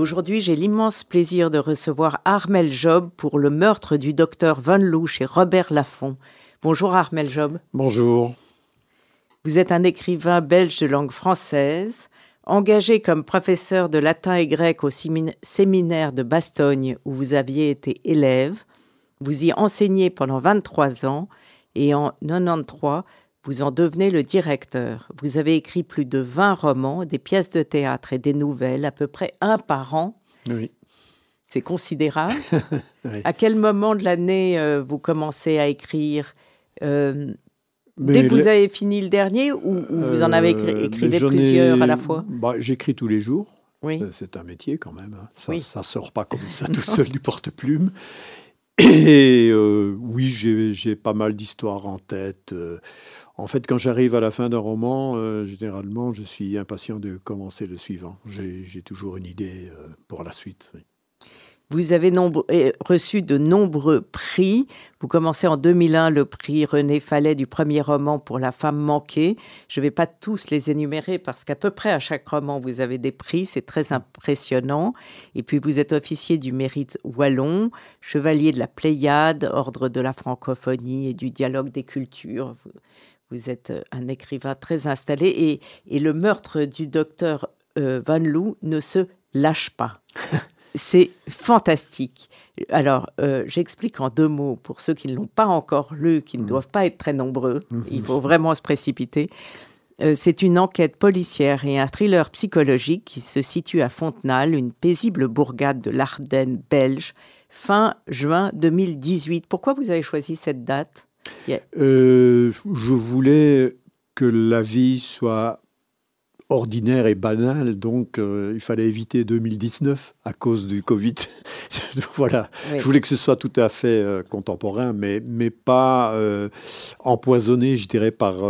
Aujourd'hui, j'ai l'immense plaisir de recevoir Armel Job pour le meurtre du docteur Van Loo chez Robert Laffont. Bonjour Armel Job. Bonjour. Vous êtes un écrivain belge de langue française, engagé comme professeur de latin et grec au séminaire de Bastogne où vous aviez été élève. Vous y enseignez pendant 23 ans et en 93, vous en devenez le directeur. Vous avez écrit plus de 20 romans, des pièces de théâtre et des nouvelles, à peu près un par an. Oui. C'est considérable. À quel moment de l'année euh, vous commencez à écrire euh, Dès que vous avez fini le dernier ou, vous en avez écrit, euh, écrivez plusieurs à la fois? Bah, J'écris tous les jours. Oui. C'est un métier quand même. Hein. Ça ne sort pas comme ça tout seul du porte-plume. Et oui, j'ai pas mal d'histoires en tête. En fait, quand j'arrive à la fin d'un roman, euh, généralement, je suis impatient de commencer le suivant. J'ai toujours une idée euh, pour la suite. Vous avez reçu de nombreux prix. Vous commencez en 2001 le prix René Fallet du premier roman pour La femme manquée. Je ne vais pas tous les énumérer parce qu'à peu près à chaque roman, vous avez des prix. C'est très impressionnant. Et puis, vous êtes officier du mérite wallon, chevalier de la Pléiade, ordre de la francophonie et du dialogue des cultures. Vous êtes euh, un écrivain très installé et, le meurtre du docteur euh, Van Loo ne se lâche pas. C'est fantastique. Alors, euh, j'explique en deux mots pour ceux qui ne l'ont pas encore lu, qui ne mmh. doivent pas être très nombreux. Mmh. Il faut vraiment se précipiter. c'est une enquête policière et un thriller psychologique qui se situe à Fontenay, une paisible bourgade de l'Ardenne belge, fin juin 2018. Pourquoi vous avez choisi cette date? Euh, je voulais que la vie soit ordinaire et banale, donc euh, il fallait éviter 2019 à cause du Covid. voilà, je voulais que ce soit tout à fait euh, contemporain, mais, mais pas empoisonné, je dirais, par,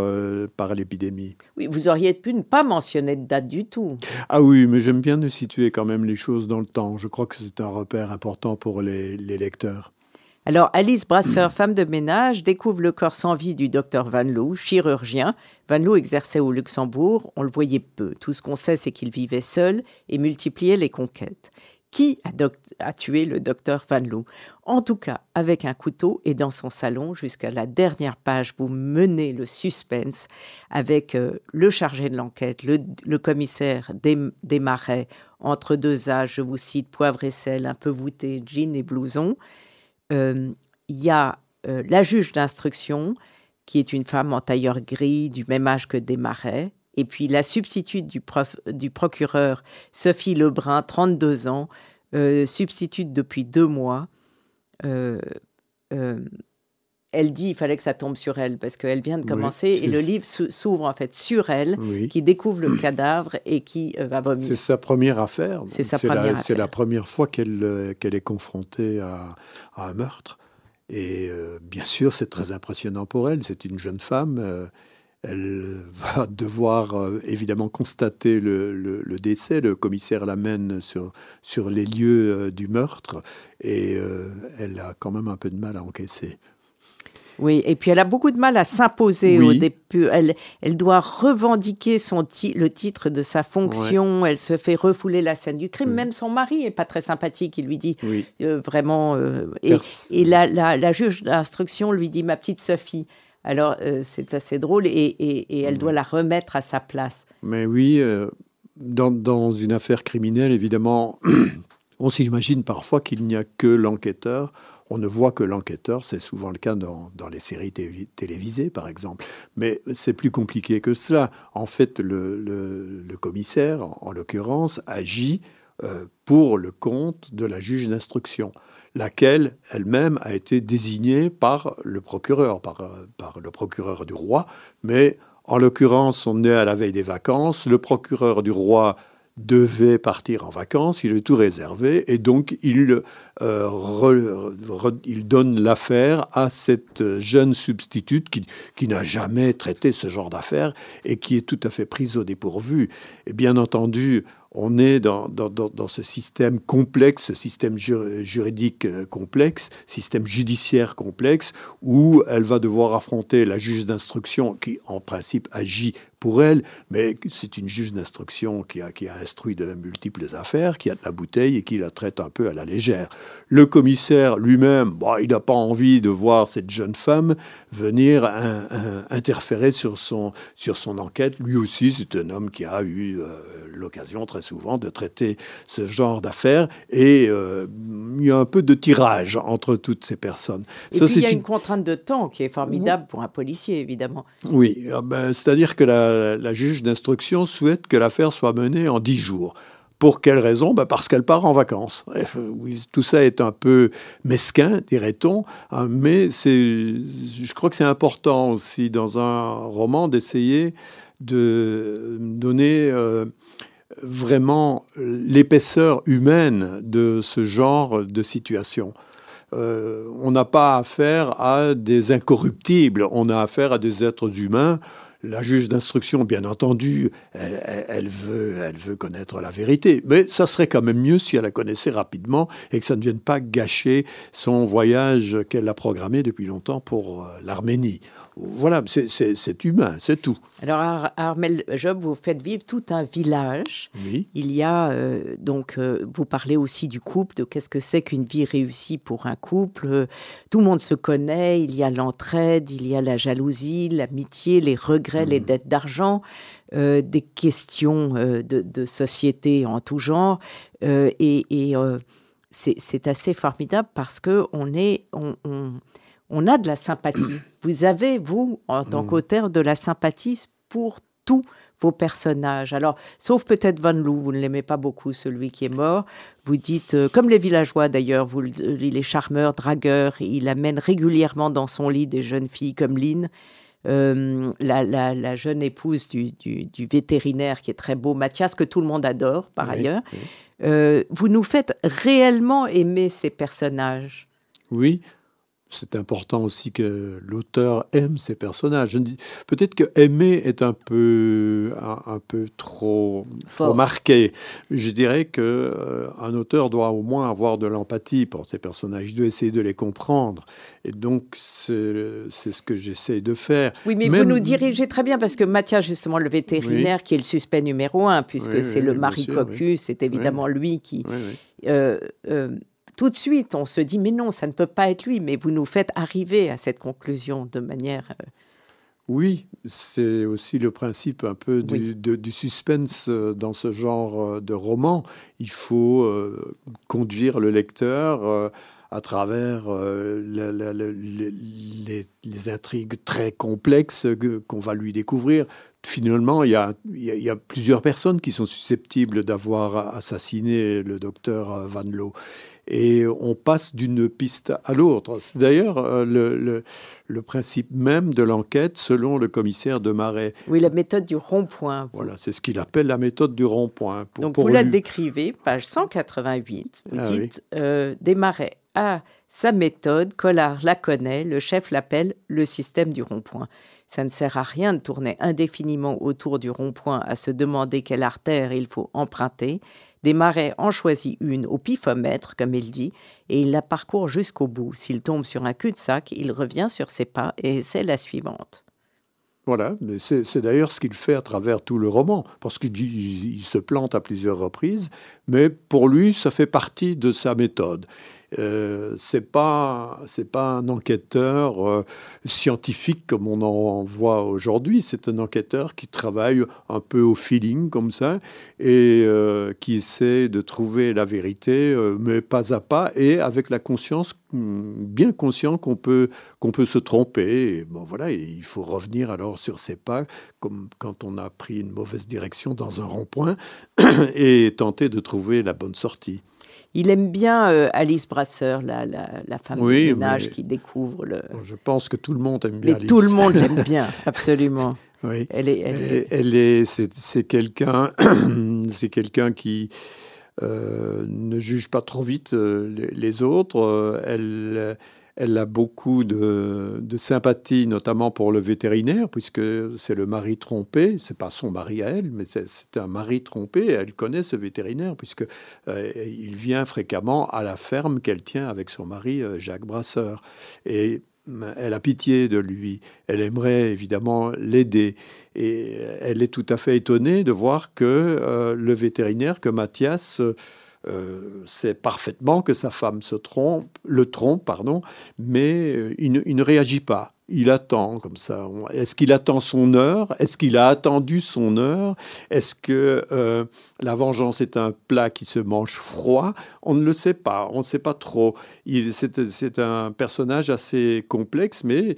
par l'épidémie. Oui, vous auriez pu ne pas mentionner de date du tout. Ah oui, mais j'aime bien de situer quand même les choses dans le temps. Je crois que c'est un repère important pour les, les lecteurs. Alors, Alice Brasseur, femme de ménage, découvre le corps sans vie du docteur Van Loo, chirurgien. Van Loo exerçait au Luxembourg, on le voyait peu. Tout ce qu'on sait, c'est qu'il vivait seul et multipliait les conquêtes. Qui a, tué le docteur Van Loo? En tout cas, avec un couteau et dans son salon, jusqu'à la dernière page, vous menez le suspense avec euh, le chargé de l'enquête, le, commissaire des, des, marais, entre deux âges, je vous cite, poivre et sel, un peu voûté, jean et blouson il euh, y a euh, la juge d'instruction, qui est une femme en tailleur gris, du même âge que Desmarais, et puis la substitute du, du procureur, Sophie Lebrun, 32 ans, euh, substitute depuis deux mois. Elle dit il fallait que ça tombe sur elle parce qu'elle vient de commencer et le livre s'ouvre en fait sur elle, qui découvre le cadavre et qui va vomir. C'est sa première affaire. C'est sa première C'est la première fois qu'elle qu'elle est confrontée à, à un meurtre. Et euh, bien sûr, c'est très impressionnant pour elle. C'est une jeune femme. Euh, elle va devoir euh, évidemment constater le, décès. Le commissaire l'amène sur, sur les lieux du meurtre et elle a quand même un peu de mal à encaisser. Oui, et puis elle a beaucoup de mal à s'imposer au début. Elle, elle doit revendiquer son le titre de sa fonction. Elle se fait refouler la scène du crime. Même son mari est pas très sympathique. Il lui dit euh, vraiment. Euh, et, la, la, juge d'instruction lui dit ma petite Sophie. Alors euh, c'est assez drôle et, et, elle doit la remettre à sa place. Mais oui, dans, dans, une affaire criminelle, évidemment, on s'imagine parfois qu'il n'y a que l'enquêteur on ne voit que l'enquêteur, c'est souvent le cas dans, les séries télévisées, par exemple. Mais c'est plus compliqué que cela. En fait, le, commissaire, en, l'occurrence, agit euh, pour le compte de la juge d'instruction, laquelle elle-même a été désignée par le procureur, par, par le procureur du roi. Mais en l'occurrence, on est à la veille des vacances. Le procureur du roi devait partir en vacances, il est tout réservé, et donc il, euh, il donne l'affaire à cette jeune substitute qui, qui n'a jamais traité ce genre d'affaires et qui est tout à fait prise au dépourvu. Et bien entendu, on est dans, dans, ce système complexe, ce système juridique euh, complexe, système judiciaire complexe, où elle va devoir affronter la juge d'instruction qui, en principe, agit pour elle, mais c'est une juge d'instruction qui a, qui a instruit de multiples affaires, qui a de la bouteille et qui la traite un peu à la légère. Le commissaire lui-même, bon, il n'a pas envie de voir cette jeune femme venir interférer sur son, sur son enquête. Lui aussi, c'est un homme qui a eu euh, l'occasion très souvent de traiter ce genre d'affaires et euh, il y a un peu de tirage entre toutes ces personnes. Et puis il y a une... contrainte de temps qui est formidable pour un policier, évidemment. Oui, ah ben, c'est-à-dire que la, la, juge d'instruction souhaite que l'affaire soit menée en dix jours. Pour quelle raison? Ben Parce qu'elle part en vacances. oui, tout ça est un peu mesquin, dirait-on, hein, mais je crois que c'est important aussi dans un roman d'essayer de donner euh, vraiment l'épaisseur humaine de ce genre de situation. Euh, on n'a pas affaire à des incorruptibles, on a affaire à des êtres humains la juge d'instruction, bien entendu, elle, veut, elle veut connaître la vérité, mais ça serait quand même mieux si elle la connaissait rapidement et que ça ne vienne pas gâcher son voyage qu'elle a programmé depuis longtemps pour euh, l'Arménie. Voilà, c'est humain, c'est tout. Alors, Armel Job, vous faites vivre tout un village. Oui. Il y a euh, donc, euh, vous parlez aussi du couple, de qu'est-ce que c'est qu'une vie réussie pour un couple. Tout le monde se connaît, il y a l'entraide, il y a la jalousie, l'amitié, les regrets, les mm. dettes d'argent. Euh, des questions de, société en tout genre. et, c'est assez formidable parce que on est, on, on a de la sympathie. Vous avez, vous, en tant mm. qu'auteur, de la sympathie pour tous vos personnages. Alors, sauf peut-être Van Loo, vous ne l'aimez pas beaucoup, celui qui est mort. Vous dites, euh, comme les villageois d'ailleurs, vous, il est charmeur, dragueur, il amène régulièrement dans son lit des jeunes filles comme Lynn. Euh, la, jeune épouse du, vétérinaire qui est très beau, Mathias, que tout le monde adore par ailleurs. Euh, vous nous faites réellement aimer ces personnages. Oui, c'est important aussi que l'auteur aime ses personnages. Peut-être que aimer est un peu, un, peu trop, marqué. Je dirais que euh, un auteur doit au moins avoir de l'empathie pour ses personnages. Il doit essayer de les comprendre. Et donc, c'est ce que j'essaie de faire. Oui, mais vous nous dirigez très bien parce que Mathias, justement, le vétérinaire, qui est le suspect numéro un, puisque c'est le mari cocu, c'est évidemment lui qui. Euh, euh, tout de suite, on se dit, mais non, ça ne peut pas être lui, mais vous nous faites arriver à cette conclusion de manière... Euh, oui, c'est aussi le principe un peu du, suspense euh, dans ce genre euh, de roman. Il faut conduire le lecteur à travers les, intrigues très complexes qu'on va lui découvrir. Finalement, il y, a, il y, a, plusieurs personnes qui sont susceptibles d'avoir assassiné le docteur Van Loo et on passe d'une piste à l'autre. C'est d'ailleurs euh, le, le, principe même de l'enquête selon le commissaire de Marais. Oui, la méthode du rond-point. Voilà, c'est ce qu'il appelle la méthode du rond-point. Donc vous la décrivez, page 188, vous ah dites euh, Des Marais a sa méthode, Collard la connaît, le chef l'appelle le système du rond-point. Ça ne sert à rien de tourner indéfiniment autour du rond-point à se demander quelle artère il faut emprunter. Des marais en choisit une au pifomètre, comme il dit, et il la parcourt jusqu'au bout. S'il tombe sur un cul-de-sac, il revient sur ses pas et c'est la suivante. Voilà, c'est d'ailleurs ce qu'il fait à travers tout le roman, parce qu'il se plante à plusieurs reprises, mais pour lui, ça fait partie de sa méthode. Euh, c'est pas c'est pas un enquêteur euh, scientifique comme on en voit aujourd'hui. C'est un enquêteur qui travaille un peu au feeling comme ça et euh, qui essaie de trouver la vérité, mais pas à pas et avec la conscience hmm, bien conscient qu'on peut qu'on peut se tromper. bon voilà, il faut revenir alors sur ses pas comme quand on a pris une mauvaise direction dans un rond-point et tenter de trouver la bonne sortie. Il aime bien euh, Alice Brasseur, la, la, femme oui, ménage qui découvre le. Je pense que tout le monde aime bien. Mais tout le monde l'aime bien, absolument. Oui. Elle est, Elle, est- elle est, c'est, quelqu'un, c'est quelqu'un qui euh, ne juge pas trop vite euh, les, les autres. Elle, elle a beaucoup de, sympathie, notamment pour le vétérinaire, puisque c'est le mari trompé. C'est pas son mari à elle, mais c'est, un mari trompé. Et elle connaît ce vétérinaire, puisque euh, il vient fréquemment à la ferme qu'elle tient avec son mari euh, Jacques Brasseur. Et hum, elle a pitié de lui. Elle aimerait évidemment l'aider. Et elle est tout à fait étonnée de voir que euh, le vétérinaire, que Mathias, euh, sait parfaitement que sa femme se trompe, le trompe, pardon, mais euh, il, ne- réagit pas. Il attend comme ça. Est-ce qu'il attend son heure? Est-ce qu'il a attendu son heure? Est-ce que euh, la vengeance est un plat qui se mange froid? On ne le sait pas. On ne sait pas trop. C'est un personnage assez complexe, mais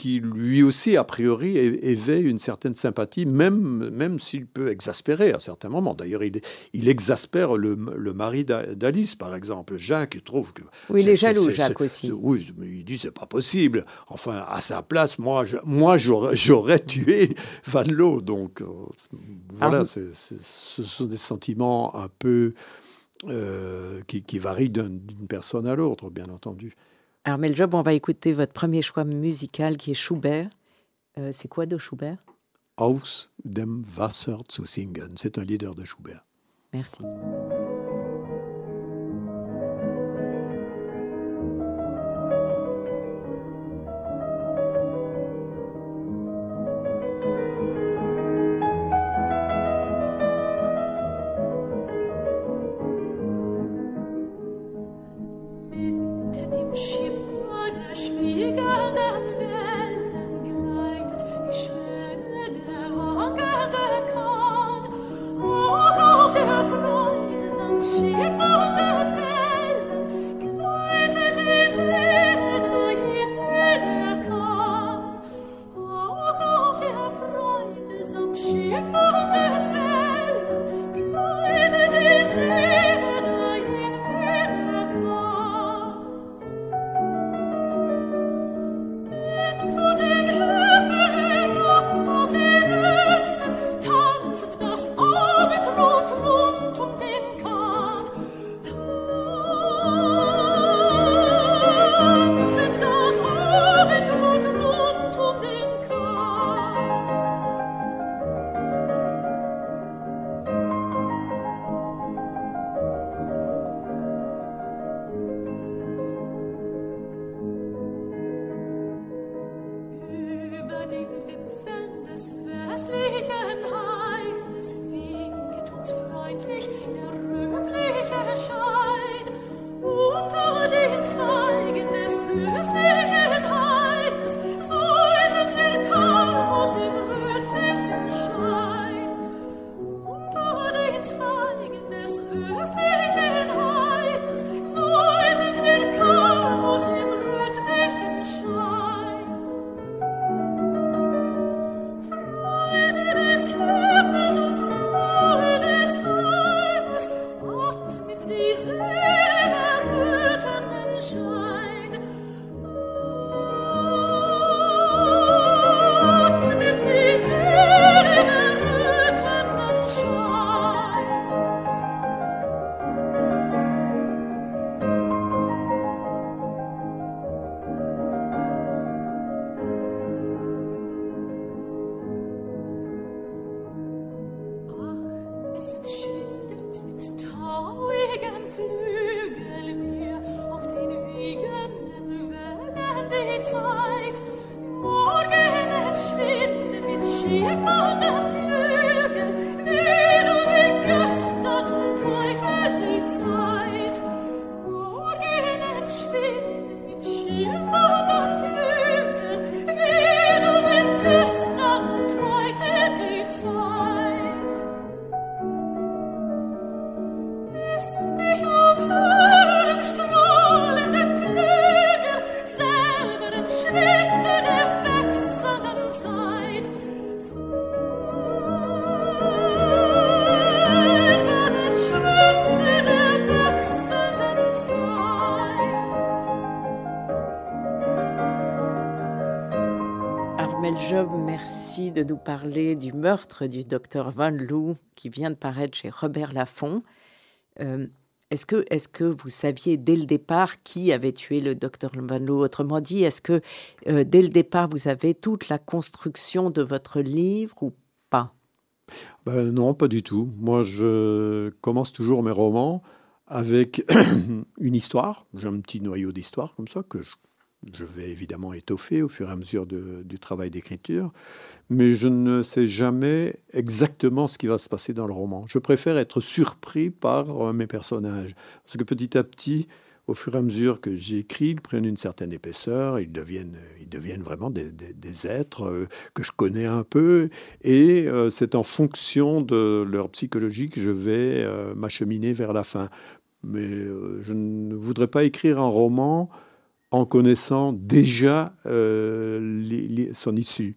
qui lui aussi, a priori, éveille une certaine sympathie, même, même s'il peut exaspérer à certains moments. D'ailleurs, il, il exaspère le, le mari d'A- d'Alice, par exemple. Jacques il trouve que... Oui, il est jaloux, Jacques aussi. Oui, mais il dit c'est pas possible. Enfin, à sa place, moi, je- moi j'aurais, tué Van Loo. Donc, euh, voilà, Ah, ce sont des sentiments un peu... euh, qui, qui varient d'un- d'une personne à l'autre, bien entendu. Alors, Meljob, on va écouter votre premier choix musical qui est Schubert. Euh, c'est quoi de Schubert? Aus dem Wasser zu singen. C'est un leader de Schubert. Merci. Zeit, morgen erschwinde mit schimmerndem du meurtre du docteur Van Loo qui vient de paraître chez Robert Laffont. Euh, est-ce que, est que vous saviez dès le départ qui avait tué le docteur Van Loo? Autrement dit, est-ce que euh, dès le départ vous avez toute la construction de votre livre ou pas? Ben Non, pas du tout. Moi, je commence toujours mes romans avec une histoire. J'ai un petit noyau d'histoire comme ça que je je vais évidemment étoffer au fur et à mesure du travail d'écriture, mais je ne sais jamais exactement ce qui va se passer dans le roman. Je préfère être surpris par euh, mes personnages, parce que petit à petit, au fur et à mesure que j'écris, ils prennent une certaine épaisseur, ils deviennent, ils deviennent vraiment des, êtres euh, que je connais un peu, et euh, c'est en fonction de leur psychologie que je vais m'acheminer vers la fin. Mais je ne voudrais pas écrire un roman en connaissant déjà euh, son issue.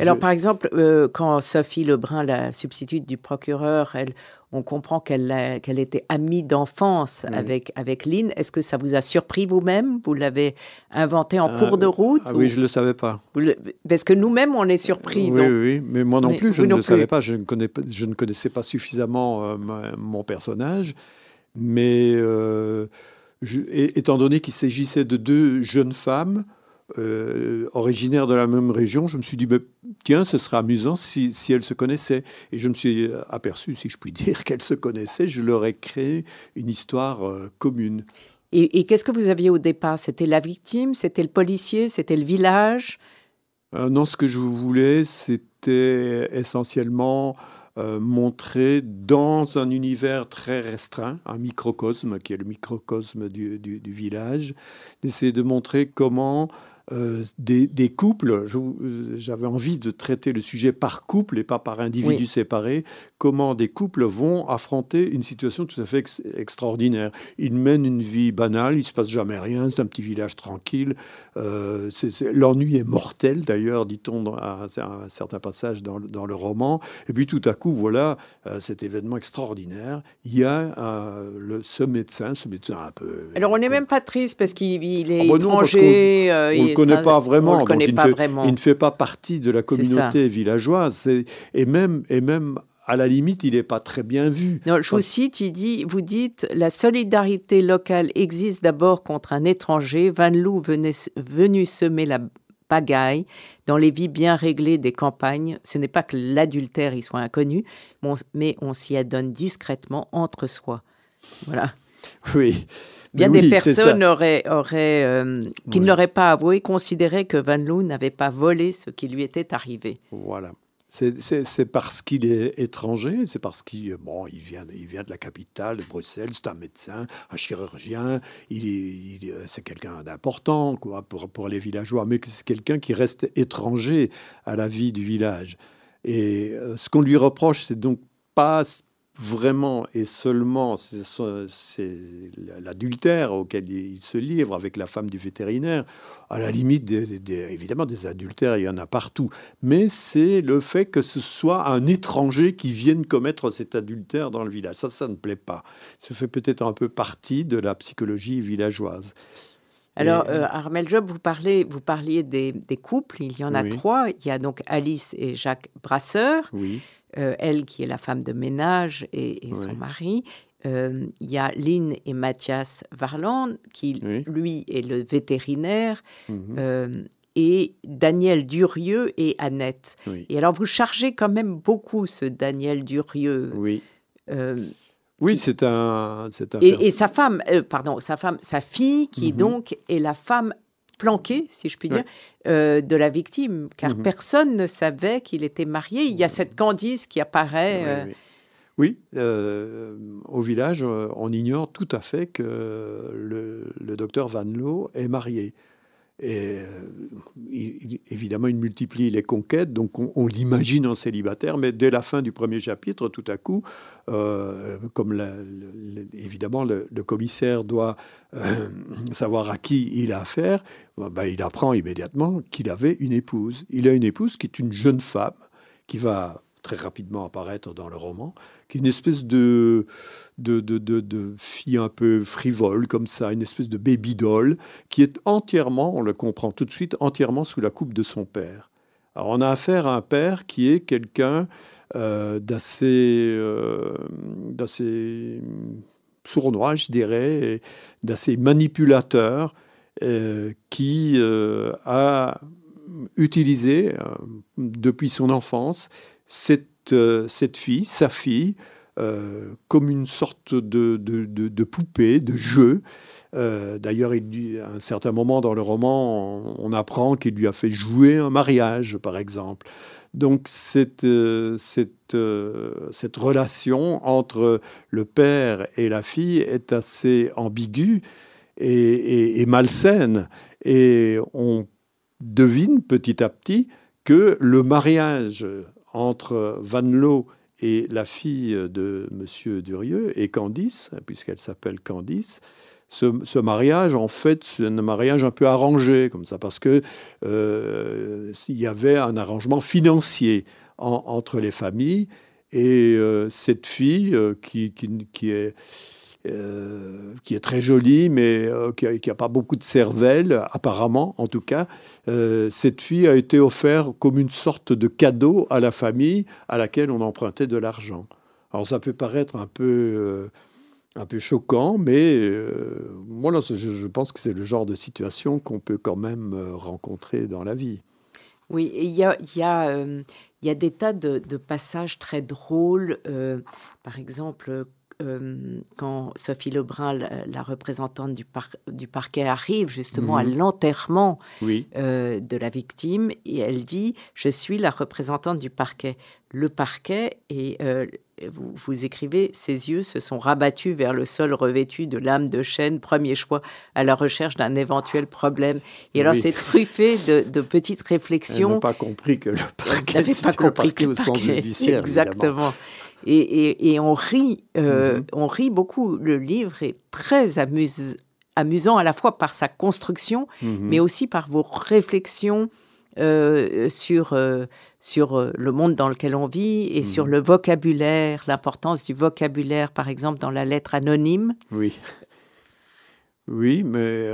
Alors, par exemple, euh, quand Sophie Lebrun, la substitute du procureur, elle, on comprend qu'elle était amie d'enfance avec, avec Lynn. Est-ce que ça vous a surpris vous-même? Vous l'avez inventé en cours de euh, route ah Oui, je ne le savais pas. Parce que nous-mêmes, on est surpris. oui, oui, mais moi non plus, je ne le savais pas. Je ne, connais, je ne connaissais pas suffisamment mon personnage. Mais étant donné qu'il s'agissait de deux jeunes femmes euh, originaires de la même région, je me suis dit, ben, tiens, ce serait amusant si, elles se connaissaient. Et je me suis aperçu, si je puis dire, qu'elles se connaissaient. Je leur ai créé une histoire euh, commune. Et, qu'est-ce que vous aviez au départ? C'était la victime? C'était le policier? C'était le village? Euh, Non, ce que je voulais, c'était essentiellement euh, montrer dans un univers très restreint, un microcosme qui est le microcosme du, du, du village, d'essayer de montrer comment euh, des, couples, j'avais envie de traiter le sujet par couple et pas par individu séparé, comment des couples vont affronter une situation tout à fait extraordinaire? Ils mènent une vie banale, il ne se passe jamais rien, c'est un petit village tranquille. Euh, l'ennui est mortel d'ailleurs, dit-on à, un certain passage dans, le roman. Et puis tout à coup, voilà euh, cet événement extraordinaire. Il y a le, ce médecin, ce médecin un peu... Alors on n'est même pas triste parce qu'il est ah bah étranger connaît pas vraiment. il, ne fait, pas partie de la communauté villageoise. Et même, et même à la limite, il n'est pas très bien vu. Non, je vous cite, il dit, vous dites, la solidarité locale existe d'abord contre un étranger, Van Loo venait, venu semer la pagaille dans les vies bien réglées des campagnes. Ce n'est pas que l'adultère y soit inconnu, mais on s'y adonne discrètement entre soi. Voilà. Oui. Bien des personnes auraient, auraient euh, qui ne l'auraient pas avoué, considéraient que Van Loo n'avait pas volé ce qui lui était arrivé. Voilà. C'est parce qu'il est étranger, c'est parce qu'il bon, il vient, il vient de la capitale, de Bruxelles, c'est un médecin, un chirurgien, il, c'est quelqu'un d'important quoi, pour, pour les villageois, mais c'est quelqu'un qui reste étranger à la vie du village. Et euh, ce qu'on lui reproche, c'est donc pas vraiment et seulement c'est l'adultère auquel il se livre avec la femme du vétérinaire. À la limite, évidemment, des adultères, il y en a partout. Mais c'est le fait que ce soit un étranger qui vienne commettre cet adultère dans le village. Ça, ça ne plaît pas. Ça fait peut-être un peu partie de la psychologie villageoise. Alors, euh, Armel Job, vous, parlez, vous parliez des, couples. Il y en a trois. Il y a donc Alice et Jacques Brasseur. Oui. Euh, elle qui est la femme de ménage et, son mari. Euh, il y a Lynn et Mathias Varland, qui lui est le vétérinaire. Mhm. Euh, et Daniel Durieux et Annette. Et alors, vous chargez quand même beaucoup ce Daniel Durieux. Oui. oui, c'est un, un. Et, sa femme, pardon, sa femme, sa fille, qui mhm. donc est la femme planquée, si je puis dire, euh, de la victime, car mhm. personne ne savait qu'il était marié. Il y a cette Candice qui apparaît. Oui, euh, euh, au village, on ignore tout à fait que le, le docteur Van Loo est marié. Et euh, évidemment, il multiplie les conquêtes, donc on, l'imagine en célibataire, mais dès la fin du premier chapitre, tout à coup, euh, comme évidemment le, commissaire doit euh, savoir à qui il a affaire, ben, il apprend immédiatement qu'il avait une épouse. Il a une épouse qui est une jeune femme qui va très rapidement apparaître dans le roman, qui est une espèce de, de, de, de, fille un peu frivole, comme ça, une espèce de baby doll, qui est entièrement, on le comprend tout de suite, entièrement sous la coupe de son père. Alors on a affaire à un père qui est quelqu'un euh, d'assez, euh, d'assez sournois, je dirais, d'assez manipulateur, euh, qui a utilisé depuis son enfance cette, cette fille, sa fille, comme une sorte de, de, de poupée, de jeu, euh, d'ailleurs, à un certain moment dans le roman, on, apprend qu'il lui a fait jouer un mariage, par exemple. Donc cette, euh, cette, euh, cette, relation entre le père et la fille est assez ambiguë et, et, malsaine. Et on devine petit à petit que le mariage entre Van Loo et la fille de M. Durieux et Candice, puisqu'elle s'appelle Candice, ce, mariage, en fait, c'est un mariage un peu arrangé, comme ça, parce que euh, y avait un arrangement financier entre les familles. Et euh, cette fille, euh, qui, est, euh, qui est très jolie, mais qui n'a pas beaucoup de cervelle, apparemment, en tout cas, cette fille a été offerte comme une sorte de cadeau à la famille à laquelle on empruntait de l'argent. Alors ça peut paraître un peu un peu choquant, mais euh, moi, je, pense que c'est le genre de situation qu'on peut quand même euh, rencontrer dans la vie. Oui, il y a, y, a, euh, y a, des tas de, passages très drôles. par exemple, quand Sophie Lebrun, la, représentante du, du, parquet, arrive justement à mhm. l'enterrement de la victime, et elle dit Je suis la représentante du parquet. Le parquet est vous, écrivez, ses yeux se sont rabattus vers le sol revêtu de lames de chêne, premier choix à la recherche d'un éventuel problème. Et alors, c'est truffé de, petites réflexions. Elle n'a pas compris que le parquet, n'avait pas compris que le parquet, Exactement. Et, et, on rit, euh, mm-hmm. on rit beaucoup. Le livre est très amusant à la fois par sa construction, mm-hmm. mais aussi par vos réflexions euh, sur, euh, sur euh, le monde dans lequel on vit et sur mhm. le vocabulaire, l'importance du vocabulaire, par exemple, dans la lettre anonyme. Oui. Oui, mais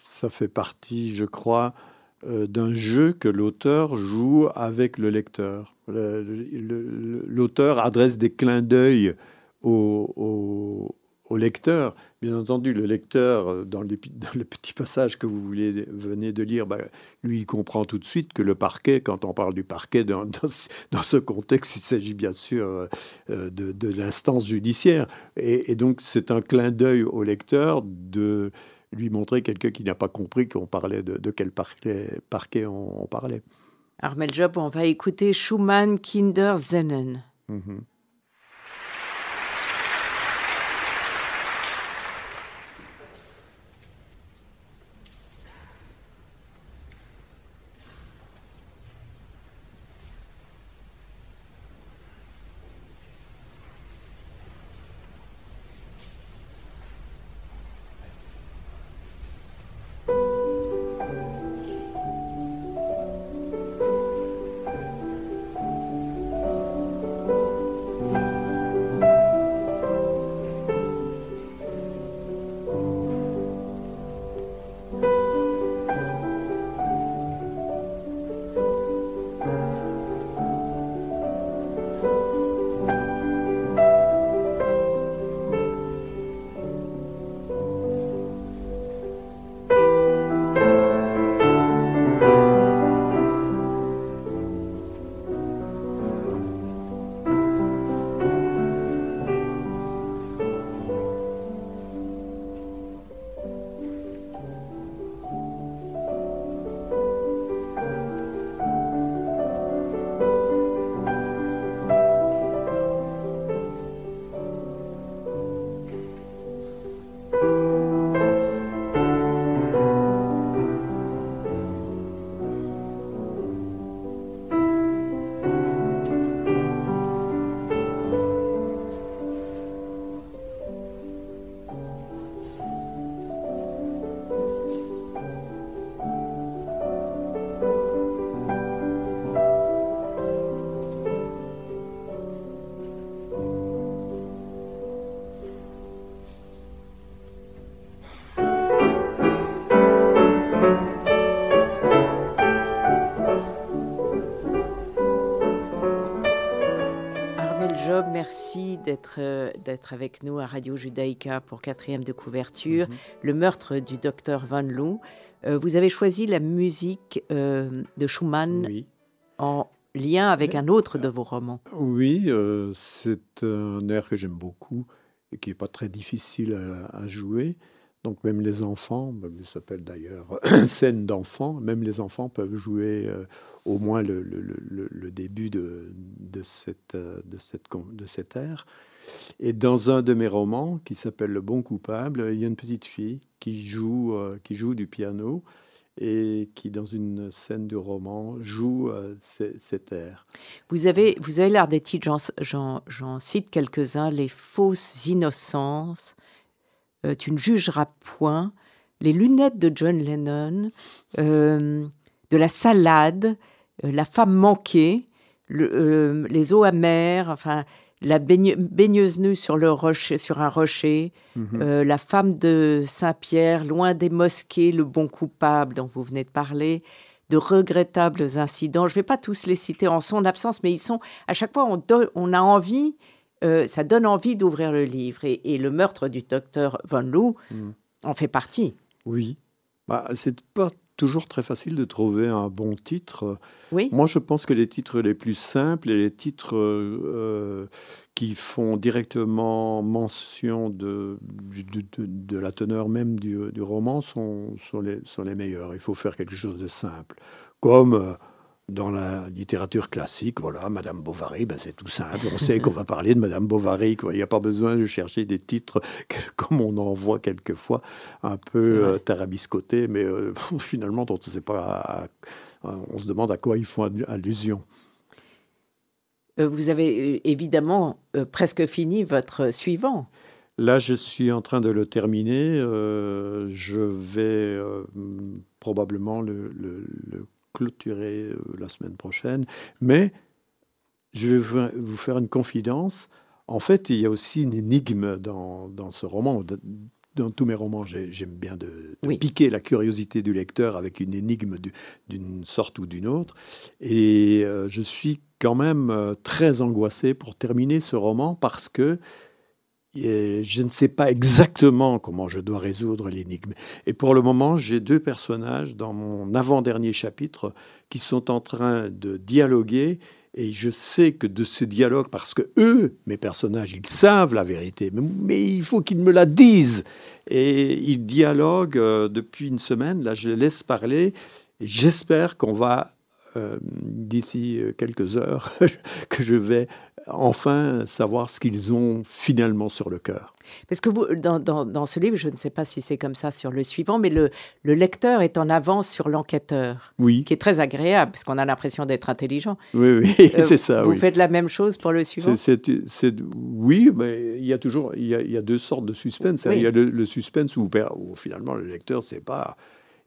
ça fait partie, je crois, d'un jeu que l'auteur joue avec le lecteur. L'auteur adresse des clins d'œil au, lecteur. Bien entendu, le lecteur, euh, dans, le petit passage que vous venez de lire, bah, lui, il comprend tout de suite que le parquet, quand on parle du parquet dans, ce contexte, il s'agit bien sûr euh, euh, de, l'instance judiciaire. Et, donc, c'est un clin d'œil au lecteur de lui montrer quelqu'un qui n'a pas compris qu'on parlait de, quel parquet, parquet on, parlait. Armel Job, on va écouter Schumann Kinderzennen. Mm d'être euh, d'être avec nous à Radio Judaïka pour quatrième de couverture, Mhm. Le meurtre du docteur Van Loo. Euh, vous avez choisi la musique euh, de Schumann Oui. en lien avec un autre de vos romans. Oui, c'est un air que j'aime beaucoup et qui n'est pas très difficile à, à jouer. Donc même les enfants, ben, ça s'appelle d'ailleurs scène d'enfants, même les enfants peuvent jouer euh, au moins le, début de, de, cette, euh, de, cette, de cet air. Et dans un de mes romans, qui s'appelle Le Bon Coupable, il y a une petite fille qui joue, euh, qui joue du piano et qui, dans une scène du roman, joue euh, ce- cet air. Vous avez, vous avez l'air des titres, j'en cite quelques-uns, Les fausses innocences, euh, Tu ne jugeras point, Les lunettes de John Lennon, euh, De la salade, euh, La femme manquée, le- Les eaux amères, enfin, La baigne- baigneuse nue sur, le rocher, sur un rocher, Mhm. La femme de Saint-Pierre, Loin des mosquées, Le bon coupable dont vous venez de parler, de regrettables incidents. Je ne vais pas tous les citer en son absence, mais ils sont à chaque fois on a envie, euh, ça donne envie d'ouvrir le livre. Et, et le meurtre du docteur Von Loo Mm. en fait partie. Oui. Bah, c'est pas toujours très facile de trouver un bon titre. Oui. Moi, je pense que les titres les plus simples et les titres euh, qui font directement mention de, du- de, de- de la teneur même du, du roman sont, sont, les, sont les meilleurs. Il faut faire quelque chose de simple. Comme euh, dans la littérature classique, voilà, Madame Bovary, ben, c'est tout simple. On sait qu'on va parler de Madame Bovary. quoi. Il n'y a pas besoin de chercher des titres que- comme on en voit quelquefois, un peu euh, tarabiscotés, mais euh, finalement, dont on, sait pas à- à- on se demande à quoi ils font allu- allusion. Euh, vous avez évidemment euh, presque fini votre suivant. Là, je suis en train de le terminer. je vais probablement le, le- le clôturer euh, la semaine prochaine. Mais je vais vous faire une confidence. En fait, il y a aussi une énigme dans, dans ce roman. Dans tous mes romans, j'ai- j'aime bien de, de Oui. piquer la curiosité du lecteur avec une énigme du- d'une sorte ou d'une autre. Et euh, je suis quand même euh, très angoissé pour terminer ce roman parce que je ne sais pas exactement comment je dois résoudre l'énigme. Et pour le moment, j'ai deux personnages dans mon avant-dernier chapitre qui sont en train de dialoguer. Et je sais que de ce dialogue, parce que eux, mes personnages, ils savent la vérité, mais, il faut qu'ils me la disent. Et ils dialoguent euh, depuis une semaine. Là, je les laisse parler. J'espère qu'on va, euh, d'ici euh, quelques heures, que je vais enfin savoir ce qu'ils ont finalement sur le cœur. Parce que vous, dans, dans- dans ce livre, je ne sais pas si c'est comme ça sur le suivant, mais le, le lecteur est en avance sur l'enquêteur, Oui, qui est très agréable, parce qu'on a l'impression d'être intelligent. oui, oui, Euh, c'est ça. Vous oui. faites la même chose pour le suivant? C'est- c'est- c'est- oui, mais il y a toujours il y a, il y a deux sortes de suspense. Oui. Il y a le, le suspense où, per- où finalement le lecteur ne sait pas.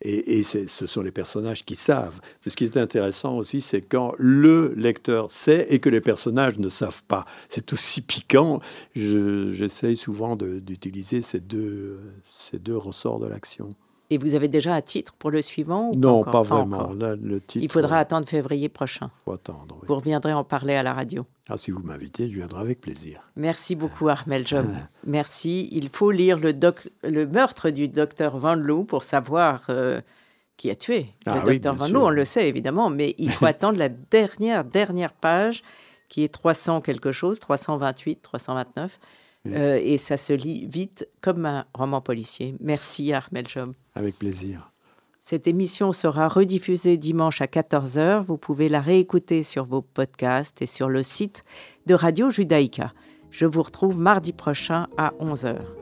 Et, ce sont les personnages qui savent. Ce qui est intéressant aussi, c'est quand le lecteur sait et que les personnages ne savent pas. C'est aussi piquant. Je- J'essaye souvent d'utiliser ces deux ressorts de l'action. Et vous avez déjà un titre pour le suivant ou Non, pas vraiment. encore Là, le titre, Il faudra attendre février prochain. faut attendre. oui. Vous reviendrez en parler à la radio. Ah, si vous m'invitez, je viendrai avec plaisir. Merci beaucoup, Armel Job. Merci. Il faut lire le, doc- le meurtre du docteur Van Loo pour savoir euh, qui a tué Ah le oui, docteur bien Van. Loo. On le sait évidemment, mais il faut attendre la dernière, dernière page qui est 300 quelque chose, 328, 329. Euh, et ça se lit vite comme un roman policier. Merci, Armel Job. Avec plaisir. Cette émission sera rediffusée dimanche à 14h. Vous pouvez la réécouter sur vos podcasts et sur le site de Radio Judaïka. Je vous retrouve mardi prochain à 11h.